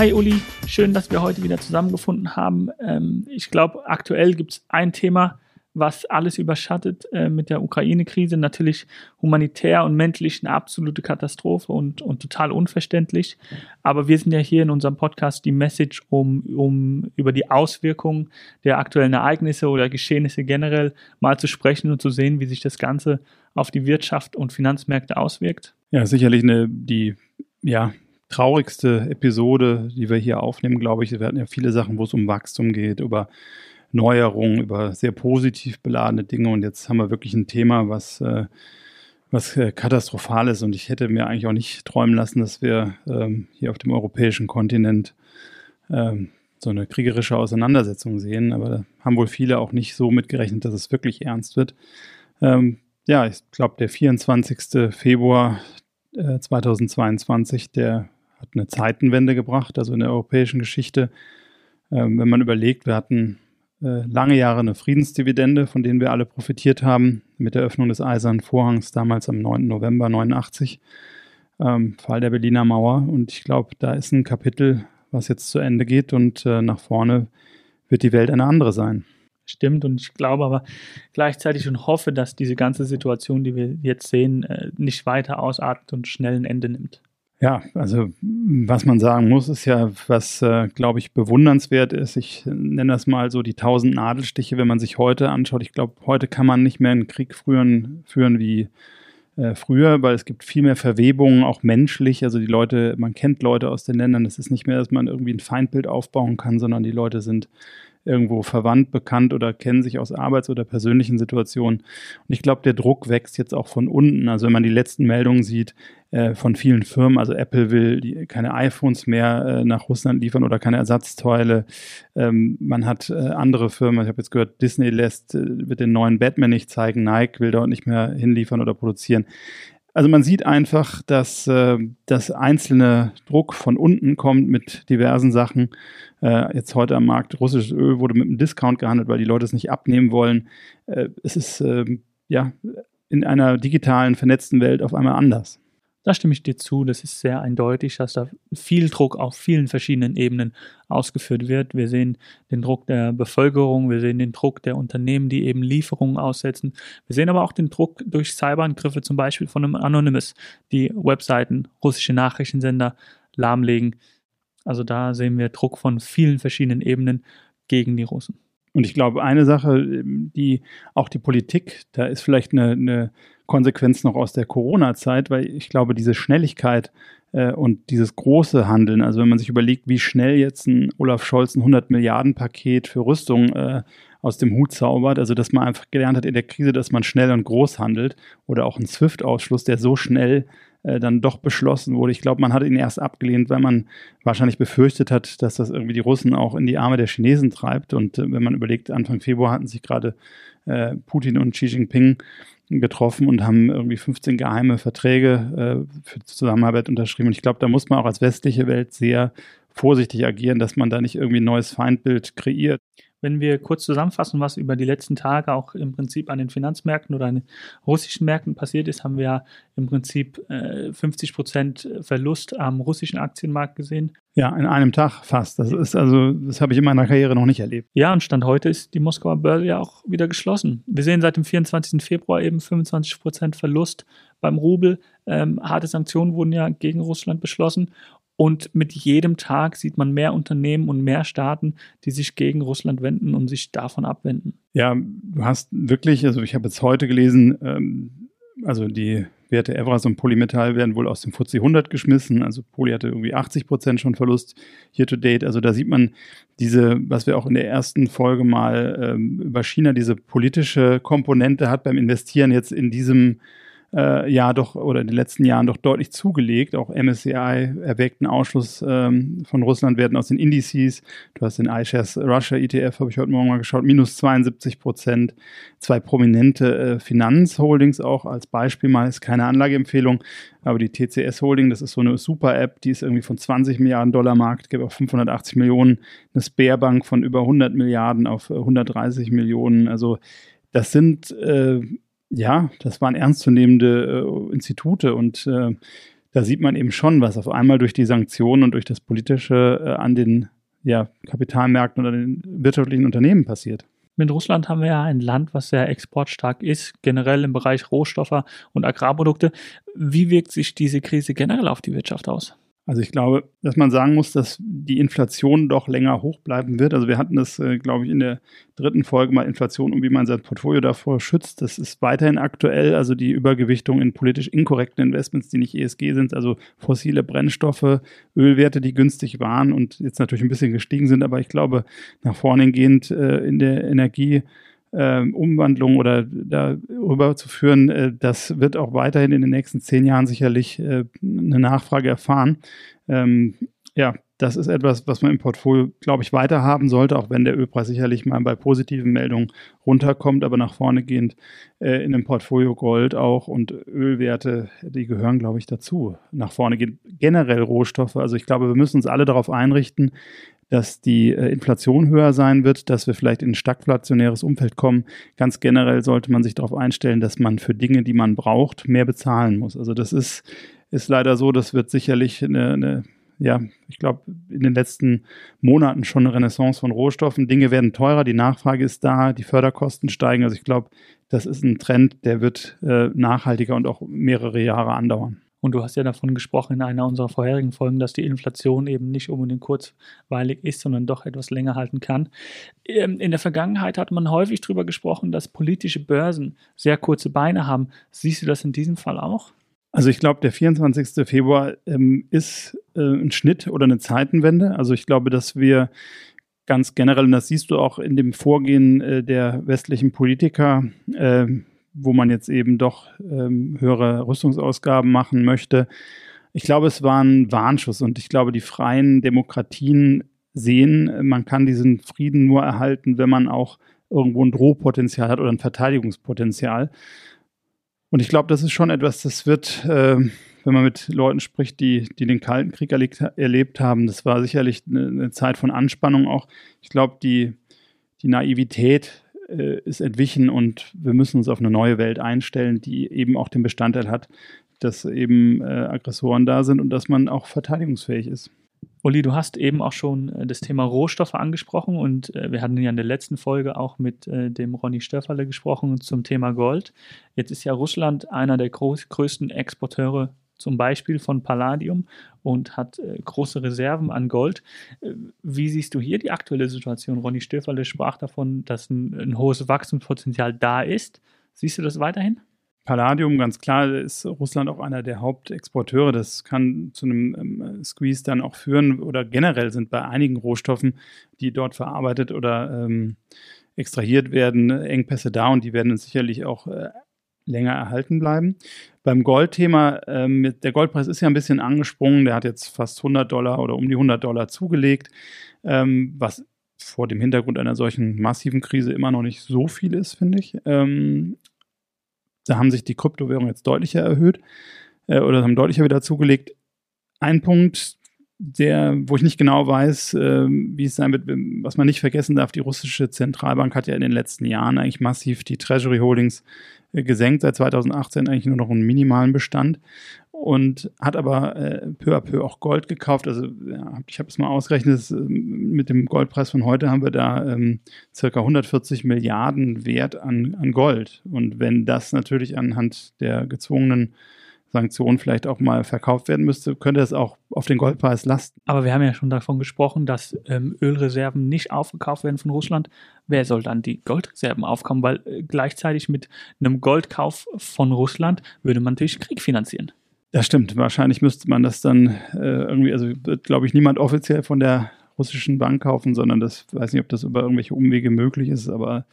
Hi Uli, schön, dass wir heute wieder zusammengefunden haben. Ähm, ich glaube, aktuell gibt es ein Thema, was alles überschattet äh, mit der Ukraine-Krise. Natürlich humanitär und menschlich eine absolute Katastrophe und, und total unverständlich. Aber wir sind ja hier in unserem Podcast die Message, um, um über die Auswirkungen der aktuellen Ereignisse oder Geschehnisse generell mal zu sprechen und zu sehen, wie sich das Ganze auf die Wirtschaft und Finanzmärkte auswirkt. Ja, sicherlich eine, die, ja, traurigste Episode, die wir hier aufnehmen, glaube ich. Wir hatten ja viele Sachen, wo es um Wachstum geht, über Neuerungen, über sehr positiv beladene Dinge. Und jetzt haben wir wirklich ein Thema, was, äh, was äh, katastrophal ist. Und ich hätte mir eigentlich auch nicht träumen lassen, dass wir ähm, hier auf dem europäischen Kontinent ähm, so eine kriegerische Auseinandersetzung sehen. Aber da haben wohl viele auch nicht so mitgerechnet, dass es wirklich ernst wird. Ähm, ja, ich glaube, der 24. Februar äh, 2022, der hat eine Zeitenwende gebracht, also in der europäischen Geschichte. Ähm, wenn man überlegt, wir hatten äh, lange Jahre eine Friedensdividende, von denen wir alle profitiert haben, mit der Öffnung des Eisernen Vorhangs damals am 9. November 89, ähm, Fall der Berliner Mauer. Und ich glaube, da ist ein Kapitel, was jetzt zu Ende geht und äh, nach vorne wird die Welt eine andere sein. Stimmt und ich glaube aber gleichzeitig und hoffe, dass diese ganze Situation, die wir jetzt sehen, äh, nicht weiter ausartet und schnell ein Ende nimmt. Ja, also was man sagen muss, ist ja, was, äh, glaube ich, bewundernswert ist. Ich nenne das mal so die tausend Nadelstiche, wenn man sich heute anschaut. Ich glaube, heute kann man nicht mehr einen Krieg führen, führen wie äh, früher, weil es gibt viel mehr Verwebungen, auch menschlich. Also die Leute, man kennt Leute aus den Ländern. Es ist nicht mehr, dass man irgendwie ein Feindbild aufbauen kann, sondern die Leute sind irgendwo verwandt, bekannt oder kennen sich aus Arbeits- oder persönlichen Situationen. Und ich glaube, der Druck wächst jetzt auch von unten. Also wenn man die letzten Meldungen sieht äh, von vielen Firmen, also Apple will die, keine iPhones mehr äh, nach Russland liefern oder keine Ersatzteile. Ähm, man hat äh, andere Firmen, ich habe jetzt gehört, Disney lässt, äh, wird den neuen Batman nicht zeigen, Nike will dort nicht mehr hinliefern oder produzieren. Also man sieht einfach, dass äh, das einzelne Druck von unten kommt mit diversen Sachen. Äh, jetzt heute am Markt russisches Öl wurde mit einem Discount gehandelt, weil die Leute es nicht abnehmen wollen. Äh, es ist äh, ja in einer digitalen, vernetzten Welt auf einmal anders. Da stimme ich dir zu. Das ist sehr eindeutig, dass da viel Druck auf vielen verschiedenen Ebenen ausgeführt wird. Wir sehen den Druck der Bevölkerung, wir sehen den Druck der Unternehmen, die eben Lieferungen aussetzen. Wir sehen aber auch den Druck durch Cyberangriffe, zum Beispiel von einem Anonymous, die Webseiten, russische Nachrichtensender lahmlegen. Also da sehen wir Druck von vielen verschiedenen Ebenen gegen die Russen. Und ich glaube, eine Sache, die auch die Politik, da ist vielleicht eine, eine Konsequenz noch aus der Corona-Zeit, weil ich glaube, diese Schnelligkeit äh, und dieses große Handeln, also wenn man sich überlegt, wie schnell jetzt ein Olaf Scholz ein 100 Milliarden Paket für Rüstung äh, aus dem Hut zaubert, also dass man einfach gelernt hat in der Krise, dass man schnell und groß handelt oder auch ein SWIFT-Ausschluss, der so schnell äh, dann doch beschlossen wurde. Ich glaube, man hat ihn erst abgelehnt, weil man wahrscheinlich befürchtet hat, dass das irgendwie die Russen auch in die Arme der Chinesen treibt. Und äh, wenn man überlegt, Anfang Februar hatten sich gerade äh, Putin und Xi Jinping getroffen und haben irgendwie 15 geheime Verträge äh, für Zusammenarbeit unterschrieben. Und ich glaube, da muss man auch als westliche Welt sehr vorsichtig agieren, dass man da nicht irgendwie ein neues Feindbild kreiert. Wenn wir kurz zusammenfassen, was über die letzten Tage auch im Prinzip an den Finanzmärkten oder an den russischen Märkten passiert ist, haben wir ja im Prinzip äh, 50 Prozent Verlust am russischen Aktienmarkt gesehen. Ja, in einem Tag fast. Das ist also, das habe ich in meiner Karriere noch nicht erlebt. Ja, und Stand heute ist die Moskauer Börse ja auch wieder geschlossen. Wir sehen seit dem 24. Februar eben 25 Prozent Verlust beim Rubel. Ähm, harte Sanktionen wurden ja gegen Russland beschlossen. Und mit jedem Tag sieht man mehr Unternehmen und mehr Staaten, die sich gegen Russland wenden und sich davon abwenden. Ja, du hast wirklich, also ich habe jetzt heute gelesen, ähm, also die Werte Evras und Polymetall werden wohl aus dem FTSE 100 geschmissen. Also Poly hatte irgendwie 80 Prozent schon Verlust hier to date. Also da sieht man diese, was wir auch in der ersten Folge mal ähm, über China, diese politische Komponente hat beim Investieren jetzt in diesem äh, Jahr doch oder in den letzten Jahren doch deutlich zugelegt. Auch MSCI erwägt einen Ausschluss ähm, von Russland werden aus den Indices. Du hast den iShares Russia ETF, habe ich heute Morgen mal geschaut, minus 72 Prozent. Zwei prominente äh, Finanzholdings auch als Beispiel mal, ist keine Anlageempfehlung, aber die TCS Holding, das ist so eine Super-App, die ist irgendwie von 20 Milliarden Dollar Markt, gibt auf 580 Millionen, eine Sparbank von über 100 Milliarden auf 130 äh, Millionen. Also das sind äh, ja, das waren ernstzunehmende äh, Institute und äh, da sieht man eben schon, was auf einmal durch die Sanktionen und durch das Politische äh, an den ja, Kapitalmärkten oder den wirtschaftlichen Unternehmen passiert. Mit Russland haben wir ja ein Land, was sehr exportstark ist, generell im Bereich Rohstoffe und Agrarprodukte. Wie wirkt sich diese Krise generell auf die Wirtschaft aus? Also ich glaube, dass man sagen muss, dass die Inflation doch länger hoch bleiben wird. Also wir hatten das, äh, glaube ich, in der dritten Folge mal Inflation und wie man sein Portfolio davor schützt. Das ist weiterhin aktuell. Also die Übergewichtung in politisch inkorrekten Investments, die nicht ESG sind, also fossile Brennstoffe, Ölwerte, die günstig waren und jetzt natürlich ein bisschen gestiegen sind. Aber ich glaube, nach vorne gehend äh, in der Energie äh, Umwandlung oder darüber zu führen, äh, das wird auch weiterhin in den nächsten zehn Jahren sicherlich äh, eine Nachfrage erfahren. Ähm, ja, das ist etwas, was man im Portfolio, glaube ich, weiter haben sollte, auch wenn der Ölpreis sicherlich mal bei positiven Meldungen runterkommt, aber nach vorne gehend äh, in dem Portfolio Gold auch und Ölwerte, die gehören, glaube ich, dazu. Nach vorne gehen generell Rohstoffe. Also ich glaube, wir müssen uns alle darauf einrichten, dass die äh, Inflation höher sein wird, dass wir vielleicht in ein stagflationäres Umfeld kommen. Ganz generell sollte man sich darauf einstellen, dass man für Dinge, die man braucht, mehr bezahlen muss. Also das ist, ist leider so, das wird sicherlich eine, eine ja, ich glaube, in den letzten Monaten schon eine Renaissance von Rohstoffen. Dinge werden teurer, die Nachfrage ist da, die Förderkosten steigen. Also ich glaube, das ist ein Trend, der wird äh, nachhaltiger und auch mehrere Jahre andauern. Und du hast ja davon gesprochen in einer unserer vorherigen Folgen, dass die Inflation eben nicht unbedingt kurzweilig ist, sondern doch etwas länger halten kann. Ähm, in der Vergangenheit hat man häufig darüber gesprochen, dass politische Börsen sehr kurze Beine haben. Siehst du das in diesem Fall auch? Also ich glaube, der 24. Februar ähm, ist äh, ein Schnitt oder eine Zeitenwende. Also ich glaube, dass wir ganz generell, und das siehst du auch in dem Vorgehen äh, der westlichen Politiker, äh, wo man jetzt eben doch ähm, höhere Rüstungsausgaben machen möchte. Ich glaube, es war ein Warnschuss und ich glaube, die freien Demokratien sehen, man kann diesen Frieden nur erhalten, wenn man auch irgendwo ein Drohpotenzial hat oder ein Verteidigungspotenzial. Und ich glaube, das ist schon etwas, das wird, äh, wenn man mit Leuten spricht, die, die den Kalten Krieg erlebt, erlebt haben, das war sicherlich eine, eine Zeit von Anspannung auch. Ich glaube, die, die Naivität äh, ist entwichen und wir müssen uns auf eine neue Welt einstellen, die eben auch den Bestandteil hat, dass eben äh, Aggressoren da sind und dass man auch verteidigungsfähig ist. Uli, du hast eben auch schon äh, das Thema Rohstoffe angesprochen und äh, wir hatten ja in der letzten Folge auch mit äh, dem Ronny Störferle gesprochen zum Thema Gold. Jetzt ist ja Russland einer der größten Exporteure zum Beispiel von Palladium und hat äh, große Reserven an Gold. Äh, wie siehst du hier die aktuelle Situation? Ronny Stöferle sprach davon, dass ein, ein hohes Wachstumspotenzial da ist. Siehst du das weiterhin? Palladium, ganz klar, ist Russland auch einer der Hauptexporteure. Das kann zu einem ähm, Squeeze dann auch führen oder generell sind bei einigen Rohstoffen, die dort verarbeitet oder ähm, extrahiert werden, Engpässe da und die werden sicherlich auch äh, länger erhalten bleiben. Beim Goldthema, ähm, der Goldpreis ist ja ein bisschen angesprungen, der hat jetzt fast 100 Dollar oder um die 100 Dollar zugelegt, ähm, was vor dem Hintergrund einer solchen massiven Krise immer noch nicht so viel ist, finde ich. Ähm, da haben sich die Kryptowährungen jetzt deutlicher erhöht äh, oder haben deutlicher wieder zugelegt. Ein Punkt, der, wo ich nicht genau weiß, äh, wie es sein wird, was man nicht vergessen darf, die russische Zentralbank hat ja in den letzten Jahren eigentlich massiv die Treasury Holdings äh, gesenkt, seit 2018 eigentlich nur noch einen minimalen Bestand und hat aber äh, peu à peu auch Gold gekauft. Also ja, ich habe es mal ausgerechnet, das, äh, mit dem Goldpreis von heute haben wir da ähm, circa 140 Milliarden Wert an, an Gold. Und wenn das natürlich anhand der gezwungenen Sanktionen vielleicht auch mal verkauft werden müsste, könnte es auch auf den Goldpreis lasten. Aber wir haben ja schon davon gesprochen, dass ähm, Ölreserven nicht aufgekauft werden von Russland. Wer soll dann die Goldreserven aufkaufen? Weil äh, gleichzeitig mit einem Goldkauf von Russland würde man natürlich Krieg finanzieren. Das stimmt. Wahrscheinlich müsste man das dann äh, irgendwie, also wird, glaube ich, niemand offiziell von der russischen Bank kaufen, sondern das weiß nicht, ob das über irgendwelche Umwege möglich ist, aber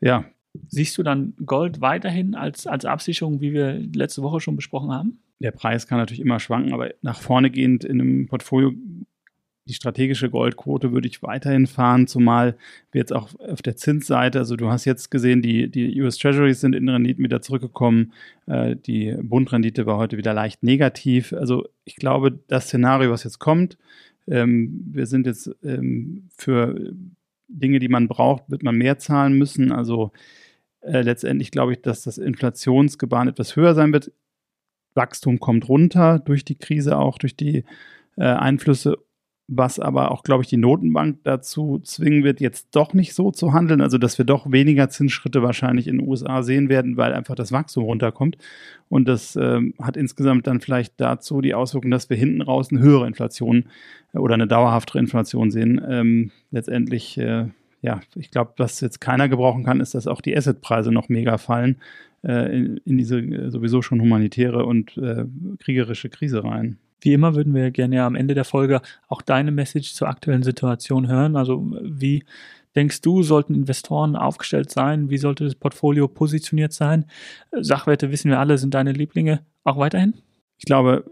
ja, Siehst du dann Gold weiterhin als, als Absicherung, wie wir letzte Woche schon besprochen haben? Der Preis kann natürlich immer schwanken, aber nach vorne gehend in einem Portfolio die strategische Goldquote würde ich weiterhin fahren, zumal wir jetzt auch auf der Zinsseite, also du hast jetzt gesehen, die, die US Treasuries sind in Renditen wieder zurückgekommen, äh, die Bundrendite war heute wieder leicht negativ. Also ich glaube, das Szenario, was jetzt kommt, ähm, wir sind jetzt ähm, für Dinge, die man braucht, wird man mehr zahlen müssen. Also äh, letztendlich glaube ich, dass das Inflationsgebaren etwas höher sein wird. Wachstum kommt runter durch die Krise, auch durch die äh, Einflüsse was aber auch, glaube ich, die Notenbank dazu zwingen wird, jetzt doch nicht so zu handeln. Also, dass wir doch weniger Zinsschritte wahrscheinlich in den USA sehen werden, weil einfach das Wachstum runterkommt. Und das ähm, hat insgesamt dann vielleicht dazu die Auswirkung, dass wir hinten raus eine höhere Inflation äh, oder eine dauerhaftere Inflation sehen. Ähm, letztendlich, äh, ja, ich glaube, was jetzt keiner gebrauchen kann, ist, dass auch die Assetpreise noch mega fallen äh, in, in, diese äh, sowieso schon humanitäre und äh, kriegerische Krise rein. Wie immer würden wir gerne ja am Ende der Folge auch deine Message zur aktuellen Situation hören. Also wie denkst du, sollten Investoren aufgestellt sein? Wie sollte das Portfolio positioniert sein? Sachwerte wissen wir alle, sind deine Lieblinge auch weiterhin? Ich glaube,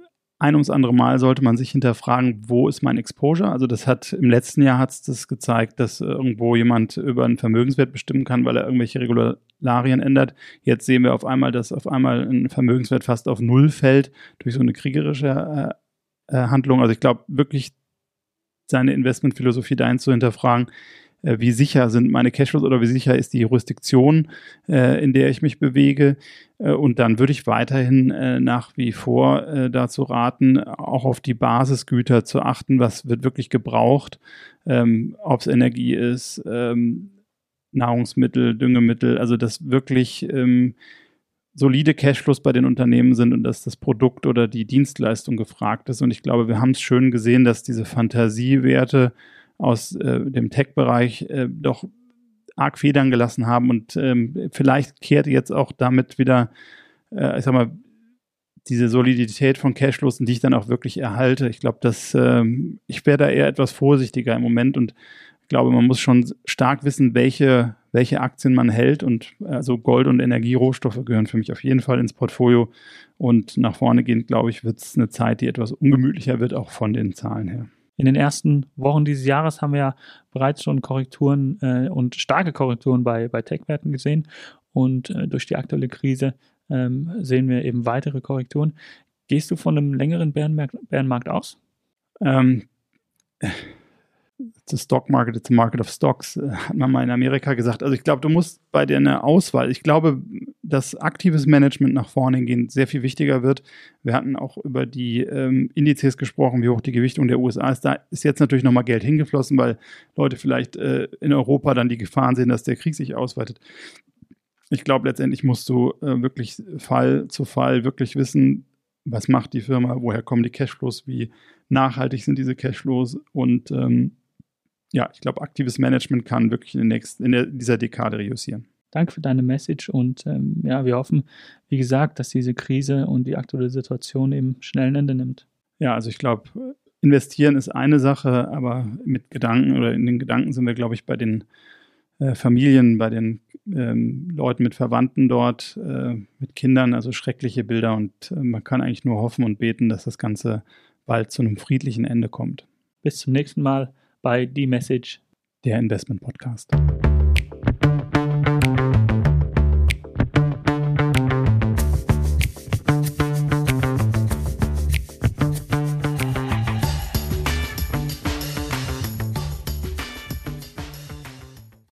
ein ums andere Mal sollte man sich hinterfragen, wo ist mein Exposure? Also das hat im letzten Jahr hat es das gezeigt, dass irgendwo jemand über einen Vermögenswert bestimmen kann, weil er irgendwelche Regularien ändert. Jetzt sehen wir auf einmal, dass auf einmal ein Vermögenswert fast auf Null fällt durch so eine kriegerische äh, äh, Handlung. Also ich glaube wirklich, seine Investmentphilosophie dahin zu hinterfragen, äh, wie sicher sind meine Cashflows oder wie sicher ist die Jurisdiktion, äh, in der ich mich bewege. Äh, und dann würde ich weiterhin äh, nach wie vor äh, dazu raten, auch auf die Basisgüter zu achten, was wird wirklich gebraucht, ähm, ob es Energie ist, ähm, Nahrungsmittel, Düngemittel, also das wirklich ähm, solide Cashflows bei den Unternehmen sind und dass das Produkt oder die Dienstleistung gefragt ist. Und ich glaube, wir haben es schön gesehen, dass diese Fantasiewerte aus äh, dem Tech-Bereich äh, doch arg Federn gelassen haben und ähm, vielleicht kehrt jetzt auch damit wieder, äh, ich sag mal, diese Solidität von Cashflows, die ich dann auch wirklich erhalte. Ich glaube, dass ähm, ich wäre da eher etwas vorsichtiger im Moment und glaube, man muss schon stark wissen, welche welche Aktien man hält. Und also Gold und Energierohstoffe gehören für mich auf jeden Fall ins Portfolio. Und nach vorne gehend, glaube ich, wird es eine Zeit, die etwas ungemütlicher wird, auch von den Zahlen her. In den ersten Wochen dieses Jahres haben wir ja bereits schon Korrekturen äh, und starke Korrekturen bei, bei Tech-Werten gesehen. Und äh, durch die aktuelle Krise ähm, sehen wir eben weitere Korrekturen. Gehst du von einem längeren Bärenmarkt, Bärenmarkt aus? Ähm, the stock market, it's a market of stocks, äh, hat man mal in Amerika gesagt. Also ich glaube, du musst bei der Auswahl, ich glaube, dass aktives Management nach vorne gehen sehr viel wichtiger wird. Wir hatten auch über die ähm, Indizes gesprochen, wie hoch die Gewichtung der USA ist. Da ist jetzt natürlich nochmal Geld hingeflossen, weil Leute vielleicht äh, in Europa dann die Gefahren sehen, dass der Krieg sich ausweitet. Ich glaube, letztendlich musst du äh, wirklich Fall zu Fall wirklich wissen, was macht die Firma, woher kommen die Cashflows, wie nachhaltig sind diese Cashflows und ähm, ja, ich glaube, aktives Management kann wirklich in, der nächsten, in der, dieser Dekade reüssieren. Danke für deine Message und ähm, ja, wir hoffen, wie gesagt, dass diese Krise und die aktuelle Situation eben schnell ein Ende nimmt. Ja, also ich glaube, investieren ist eine Sache, aber mit Gedanken oder in den Gedanken sind wir, glaube ich, bei den äh, Familien, bei den ähm, Leuten mit Verwandten dort, äh, mit Kindern, also schreckliche Bilder und äh, man kann eigentlich nur hoffen und beten, dass das Ganze bald zu einem friedlichen Ende kommt. Bis zum nächsten Mal bei Die Message, der Investment Podcast.